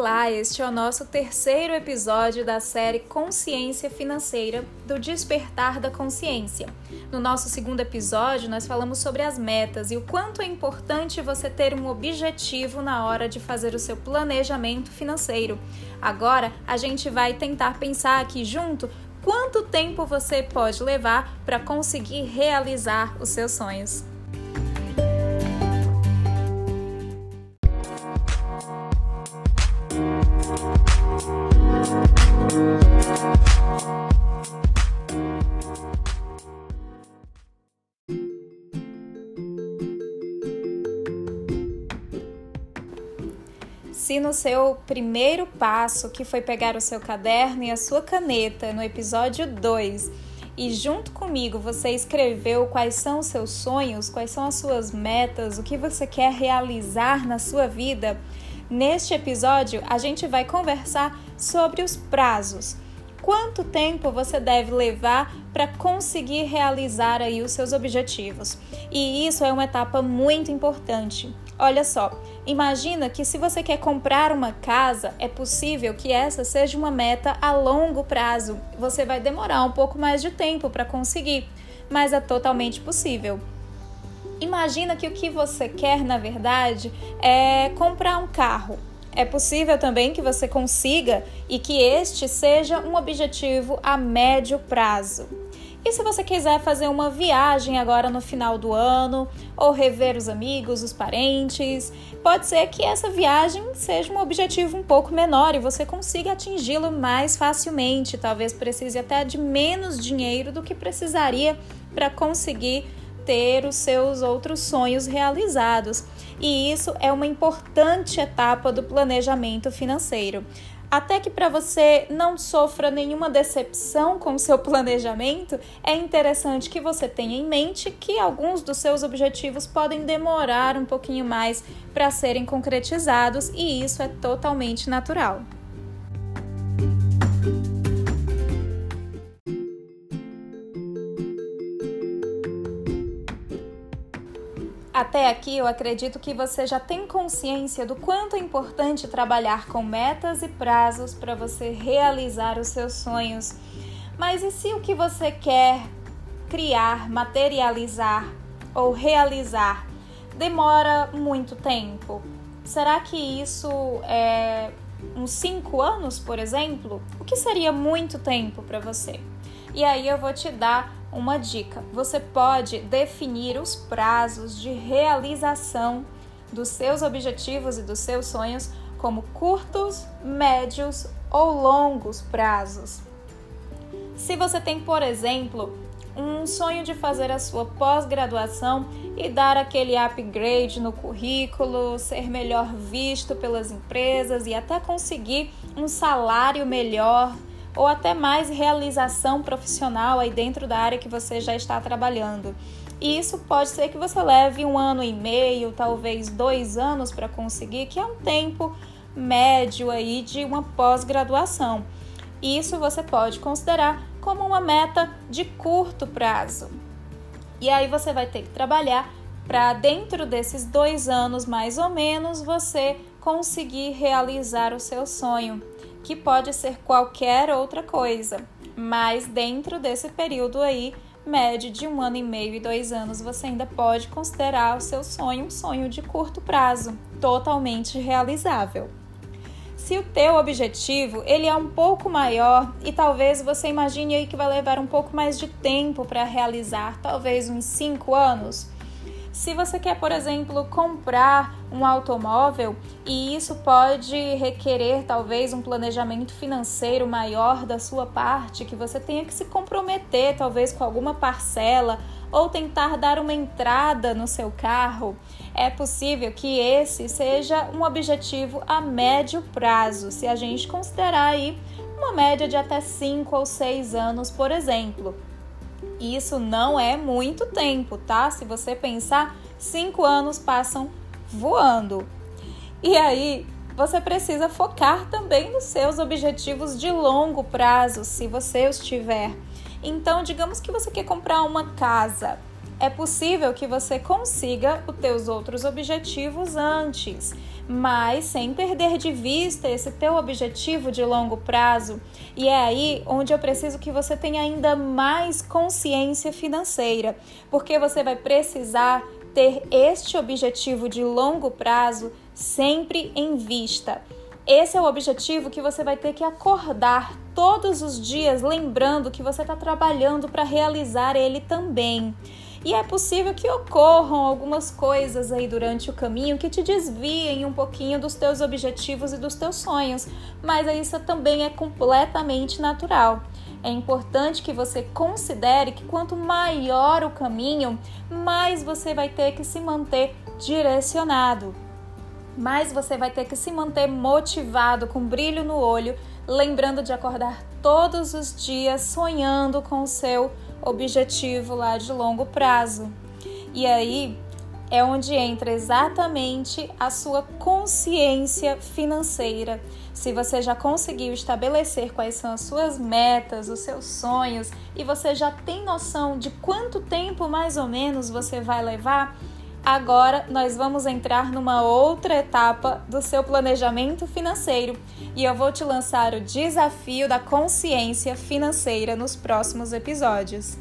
Olá, este é o nosso terceiro episódio da série Consciência Financeira do Despertar da Consciência. No nosso segundo episódio, nós falamos sobre as metas e o quanto é importante você ter um objetivo na hora de fazer o seu planejamento financeiro. Agora, a gente vai tentar pensar aqui junto quanto tempo você pode levar para conseguir realizar os seus sonhos. Se no seu primeiro passo, que foi pegar o seu caderno e a sua caneta no episódio 2, e junto comigo você escreveu quais são os seus sonhos, quais são as suas metas, o que você quer realizar na sua vida, neste episódio a gente vai conversar sobre os prazos. Quanto tempo você deve levar para conseguir realizar aí os seus objetivos? E isso é uma etapa muito importante. Olha só, imagina que se você quer comprar uma casa, é possível que essa seja uma meta a longo prazo. Você vai demorar um pouco mais de tempo para conseguir, mas é totalmente possível. Imagina que o que você quer, na verdade, é comprar um carro. É possível também que você consiga e que este seja um objetivo a médio prazo. E se você quiser fazer uma viagem agora no final do ano, ou rever os amigos, os parentes, pode ser que essa viagem seja um objetivo um pouco menor e você consiga atingi-lo mais facilmente. Talvez precise até de menos dinheiro do que precisaria para conseguir ter os seus outros sonhos realizados. E isso é uma importante etapa do planejamento financeiro até que para você não sofra nenhuma decepção com o seu planejamento, é interessante que você tenha em mente que alguns dos seus objetivos podem demorar um pouquinho mais para serem concretizados e isso é totalmente natural. Até aqui, eu acredito que você já tem consciência do quanto é importante trabalhar com metas e prazos para você realizar os seus sonhos. Mas e se o que você quer criar, materializar ou realizar demora muito tempo? Será que isso é uns 5 anos, por exemplo? O que seria muito tempo para você? E aí eu vou te dar uma dica: você pode definir os prazos de realização dos seus objetivos e dos seus sonhos como curtos, médios ou longos prazos. Se você tem, por exemplo, um sonho de fazer a sua pós-graduação e dar aquele upgrade no currículo, ser melhor visto pelas empresas e até conseguir um salário melhor ou até mais realização profissional aí dentro da área que você já está trabalhando. E isso pode ser que você leve um ano e meio, talvez dois anos para conseguir, que é um tempo médio aí de uma pós-graduação. Isso você pode considerar como uma meta de curto prazo. E aí você vai ter que trabalhar para dentro desses dois anos mais ou menos você conseguir realizar o seu sonho que pode ser qualquer outra coisa, mas dentro desse período aí, médio de um ano e meio e dois anos, você ainda pode considerar o seu sonho um sonho de curto prazo, totalmente realizável. Se o teu objetivo ele é um pouco maior e talvez você imagine aí que vai levar um pouco mais de tempo para realizar, talvez uns 5 anos, se você quer, por exemplo, comprar um automóvel e isso pode requerer talvez um planejamento financeiro maior da sua parte, que você tenha que se comprometer talvez com alguma parcela ou tentar dar uma entrada no seu carro, é possível que esse seja um objetivo a médio prazo, se a gente considerar aí uma média de até 5 ou 6 anos, por exemplo. Isso não é muito tempo, tá? Se você pensar, cinco anos passam voando. E aí, você precisa focar também nos seus objetivos de longo prazo, se você os tiver. Então, digamos que você quer comprar uma casa é possível que você consiga os teus outros objetivos antes, mas sem perder de vista esse teu objetivo de longo prazo. E é aí onde eu preciso que você tenha ainda mais consciência financeira, porque você vai precisar ter este objetivo de longo prazo sempre em vista. Esse é o objetivo que você vai ter que acordar todos os dias, lembrando que você está trabalhando para realizar ele também. E é possível que ocorram algumas coisas aí durante o caminho que te desviem um pouquinho dos teus objetivos e dos teus sonhos, mas isso também é completamente natural. É importante que você considere que quanto maior o caminho, mais você vai ter que se manter direcionado. Mais você vai ter que se manter motivado, com brilho no olho, lembrando de acordar todos os dias sonhando com o seu objetivo lá de longo prazo. E aí é onde entra exatamente a sua consciência financeira. Se você já conseguiu estabelecer quais são as suas metas, os seus sonhos e você já tem noção de quanto tempo mais ou menos você vai levar, agora nós vamos entrar numa outra etapa do seu planejamento financeiro e eu vou te lançar o desafio da consciência financeira nos próximos episódios.